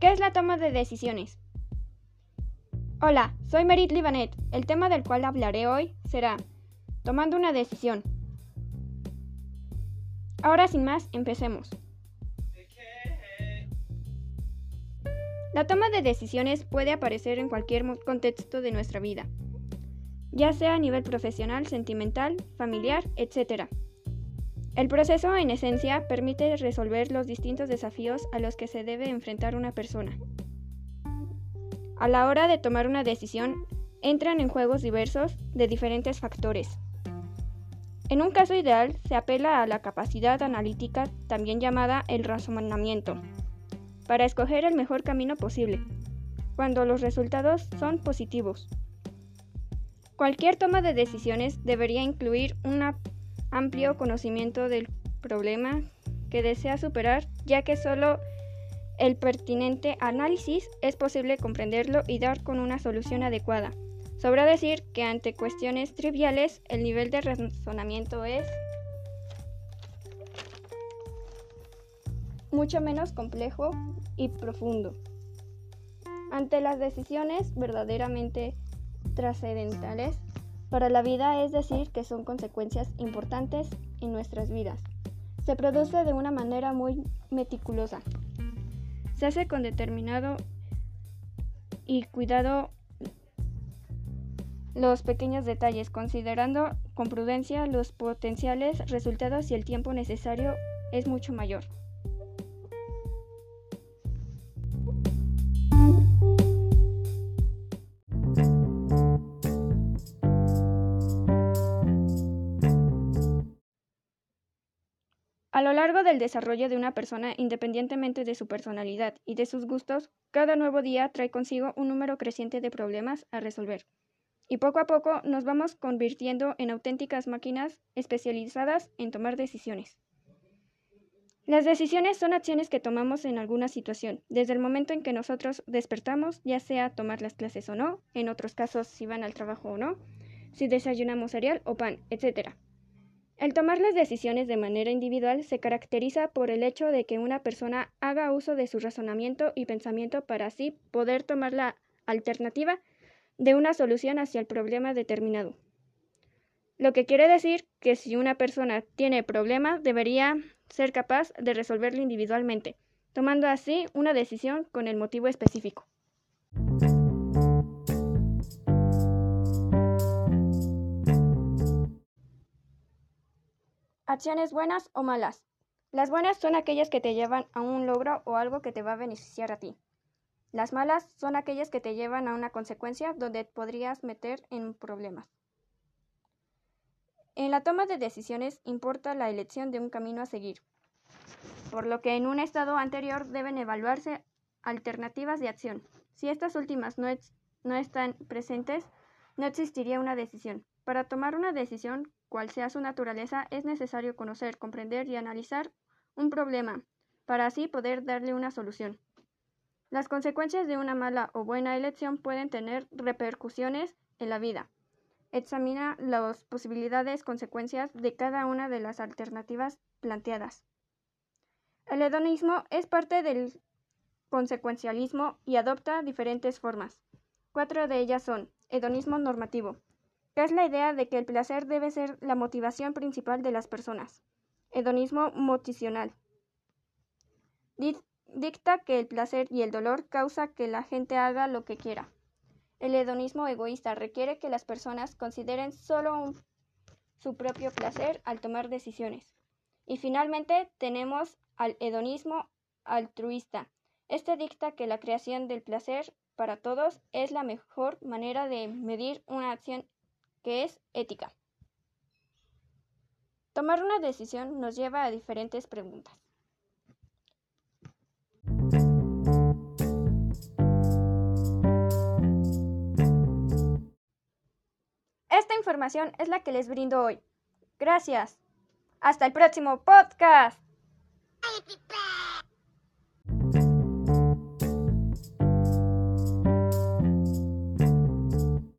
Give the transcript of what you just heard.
¿Qué es la toma de decisiones? Hola, soy Merit Libanet. El tema del cual hablaré hoy será tomando una decisión. Ahora sin más, empecemos. La toma de decisiones puede aparecer en cualquier contexto de nuestra vida, ya sea a nivel profesional, sentimental, familiar, etc. El proceso, en esencia, permite resolver los distintos desafíos a los que se debe enfrentar una persona. A la hora de tomar una decisión, entran en juegos diversos de diferentes factores. En un caso ideal, se apela a la capacidad analítica, también llamada el razonamiento, para escoger el mejor camino posible, cuando los resultados son positivos. Cualquier toma de decisiones debería incluir una amplio conocimiento del problema que desea superar, ya que solo el pertinente análisis es posible comprenderlo y dar con una solución adecuada. Sobra decir que ante cuestiones triviales el nivel de razonamiento es mucho menos complejo y profundo. Ante las decisiones verdaderamente trascendentales, para la vida es decir que son consecuencias importantes en nuestras vidas. Se produce de una manera muy meticulosa. Se hace con determinado y cuidado los pequeños detalles, considerando con prudencia los potenciales resultados y el tiempo necesario es mucho mayor. A lo largo del desarrollo de una persona, independientemente de su personalidad y de sus gustos, cada nuevo día trae consigo un número creciente de problemas a resolver. Y poco a poco nos vamos convirtiendo en auténticas máquinas especializadas en tomar decisiones. Las decisiones son acciones que tomamos en alguna situación, desde el momento en que nosotros despertamos, ya sea tomar las clases o no, en otros casos si van al trabajo o no, si desayunamos cereal o pan, etc. El tomar las decisiones de manera individual se caracteriza por el hecho de que una persona haga uso de su razonamiento y pensamiento para así poder tomar la alternativa de una solución hacia el problema determinado. Lo que quiere decir que si una persona tiene problemas debería ser capaz de resolverlo individualmente, tomando así una decisión con el motivo específico. Acciones buenas o malas. Las buenas son aquellas que te llevan a un logro o algo que te va a beneficiar a ti. Las malas son aquellas que te llevan a una consecuencia donde podrías meter en problemas. En la toma de decisiones importa la elección de un camino a seguir, por lo que en un estado anterior deben evaluarse alternativas de acción. Si estas últimas no, no están presentes, no existiría una decisión. Para tomar una decisión, cual sea su naturaleza, es necesario conocer, comprender y analizar un problema, para así poder darle una solución. Las consecuencias de una mala o buena elección pueden tener repercusiones en la vida. Examina las posibilidades consecuencias de cada una de las alternativas planteadas. El hedonismo es parte del consecuencialismo y adopta diferentes formas. Cuatro de ellas son hedonismo normativo, es la idea de que el placer debe ser la motivación principal de las personas. Hedonismo motivacional. Dicta que el placer y el dolor causa que la gente haga lo que quiera. El hedonismo egoísta requiere que las personas consideren solo su propio placer al tomar decisiones. Y finalmente tenemos al hedonismo altruista. Este dicta que la creación del placer para todos es la mejor manera de medir una acción que es ética. Tomar una decisión nos lleva a diferentes preguntas. Esta información es la que les brindo hoy. Gracias. Hasta el próximo podcast.